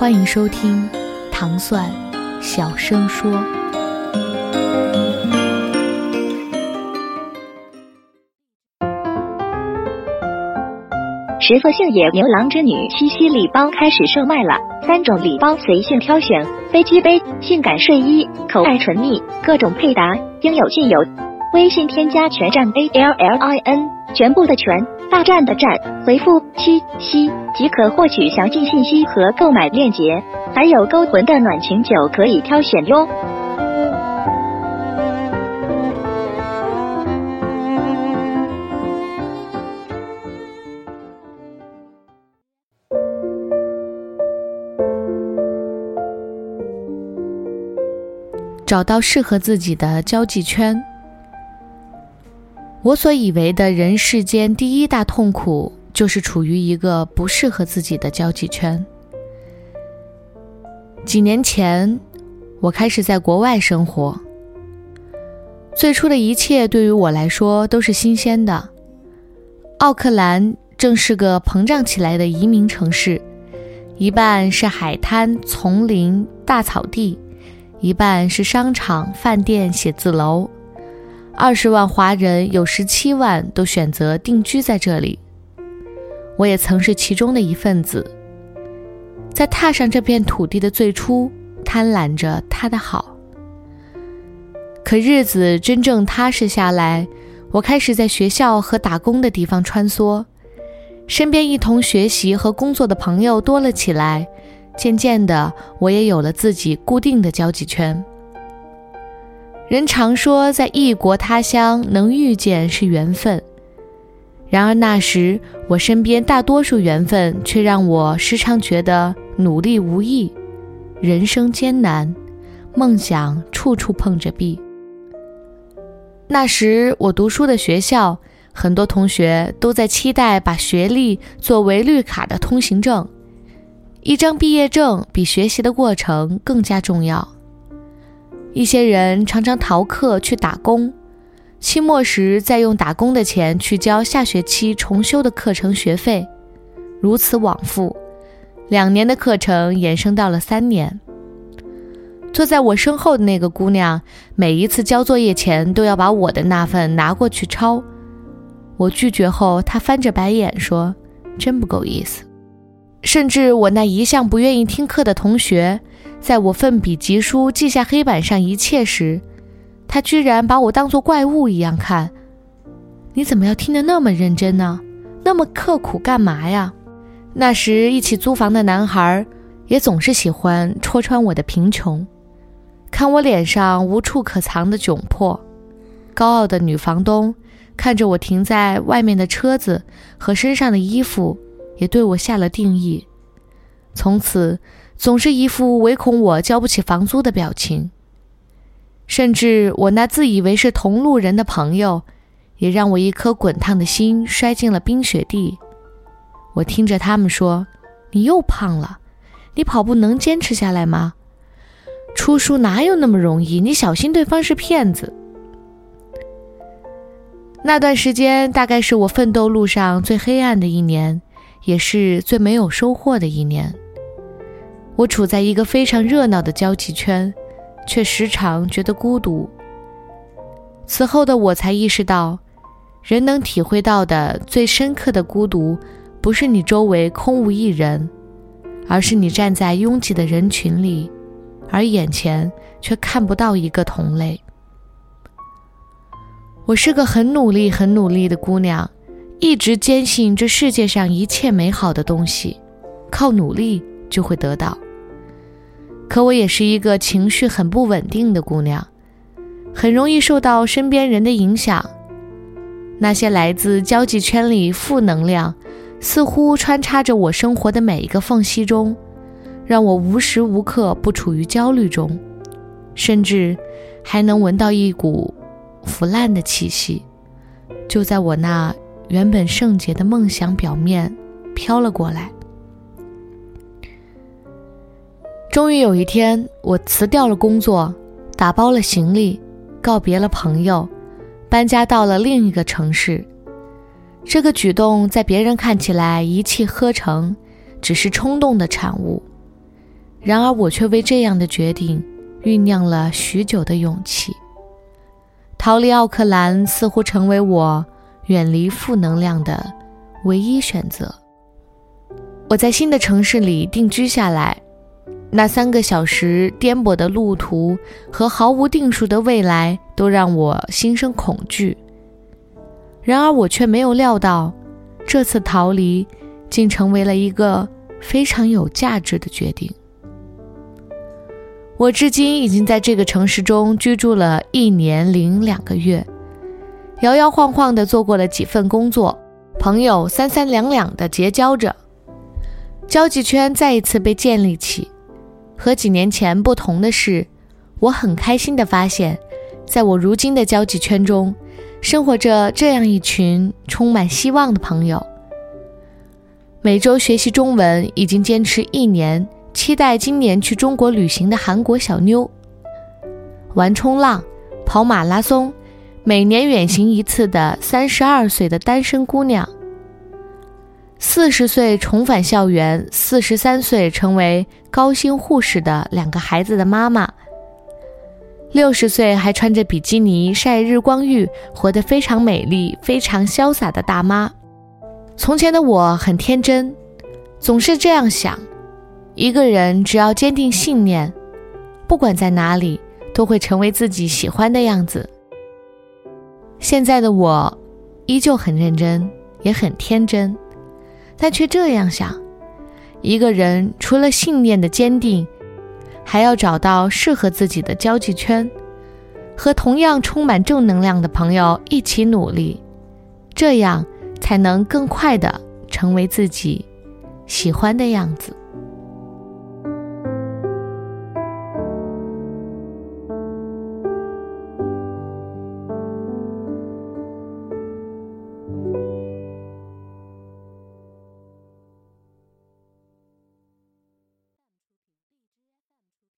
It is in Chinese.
欢迎收听糖蒜小声说。十色性野牛郎织女七夕礼包开始售卖了，三种礼包随性挑选，飞机杯、性感睡衣、口爱唇蜜，各种配搭，应有尽有。微信添加全站 A L L I N，全部的全，大战的战，回复七夕即可获取详细信息和购买链接，还有勾魂的暖情酒可以挑选哟。找到适合自己的交际圈。我所以为的人世间第一大痛苦，就是处于一个不适合自己的交际圈。几年前，我开始在国外生活。最初的一切对于我来说都是新鲜的。奥克兰正是个膨胀起来的移民城市，一半是海滩、丛林、大草地。一半是商场、饭店、写字楼，二十万华人有十七万都选择定居在这里。我也曾是其中的一份子，在踏上这片土地的最初，贪婪着它的好。可日子真正踏实下来，我开始在学校和打工的地方穿梭，身边一同学习和工作的朋友多了起来。渐渐的，我也有了自己固定的交际圈。人常说，在异国他乡能遇见是缘分，然而那时我身边大多数缘分却让我时常觉得努力无益，人生艰难，梦想处处碰着壁。那时我读书的学校，很多同学都在期待把学历作为绿卡的通行证。一张毕业证比学习的过程更加重要。一些人常常逃课去打工，期末时再用打工的钱去交下学期重修的课程学费，如此往复，两年的课程延伸到了三年。坐在我身后的那个姑娘，每一次交作业前都要把我的那份拿过去抄，我拒绝后，她翻着白眼说：“真不够意思。”甚至我那一向不愿意听课的同学，在我奋笔疾书记下黑板上一切时，他居然把我当作怪物一样看。你怎么要听得那么认真呢？那么刻苦干嘛呀？那时一起租房的男孩，也总是喜欢戳穿我的贫穷，看我脸上无处可藏的窘迫。高傲的女房东，看着我停在外面的车子和身上的衣服。也对我下了定义，从此总是一副唯恐我交不起房租的表情。甚至我那自以为是同路人的朋友，也让我一颗滚烫的心摔进了冰雪地。我听着他们说：“你又胖了，你跑步能坚持下来吗？出书哪有那么容易？你小心对方是骗子。”那段时间大概是我奋斗路上最黑暗的一年。也是最没有收获的一年。我处在一个非常热闹的交际圈，却时常觉得孤独。此后的我才意识到，人能体会到的最深刻的孤独，不是你周围空无一人，而是你站在拥挤的人群里，而眼前却看不到一个同类。我是个很努力、很努力的姑娘。一直坚信这世界上一切美好的东西，靠努力就会得到。可我也是一个情绪很不稳定的姑娘，很容易受到身边人的影响。那些来自交际圈里负能量，似乎穿插着我生活的每一个缝隙中，让我无时无刻不处于焦虑中，甚至还能闻到一股腐烂的气息，就在我那原本圣洁的梦想表面飘了过来。终于有一天，我辞掉了工作，打包了行李，告别了朋友，搬家到了另一个城市。这个举动在别人看起来一气呵成，只是冲动的产物。然而，我却为这样的决定酝酿了许久的勇气。逃离奥克兰似乎成为我远离负能量的唯一选择。我在新的城市里定居下来，那三个小时颠簸的路途和毫无定数的未来都让我心生恐惧。然而，我却没有料到，这次逃离竟成为了一个非常有价值的决定。我至今已经在这个城市中居住了一年零两个月，摇摇晃晃地做过了几份工作，朋友三三两两地结交着，交际圈再一次被建立起。和几年前不同的是，我很开心地发现，在我如今的交际圈中，生活着这样一群充满希望的朋友。每周学习中文已经坚持一年。期待今年去中国旅行的韩国小妞，玩冲浪、跑马拉松，每年远行一次的三十二岁的单身姑娘，四十岁重返校园，四十三岁成为高薪护士的两个孩子的妈妈，六十岁还穿着比基尼晒日光浴，活得非常美丽、非常潇洒的大妈。从前的我很天真，总是这样想。一个人只要坚定信念，不管在哪里，都会成为自己喜欢的样子。现在的我，依旧很认真，也很天真，但却这样想：一个人除了信念的坚定，还要找到适合自己的交际圈，和同样充满正能量的朋友一起努力，这样才能更快的成为自己喜欢的样子。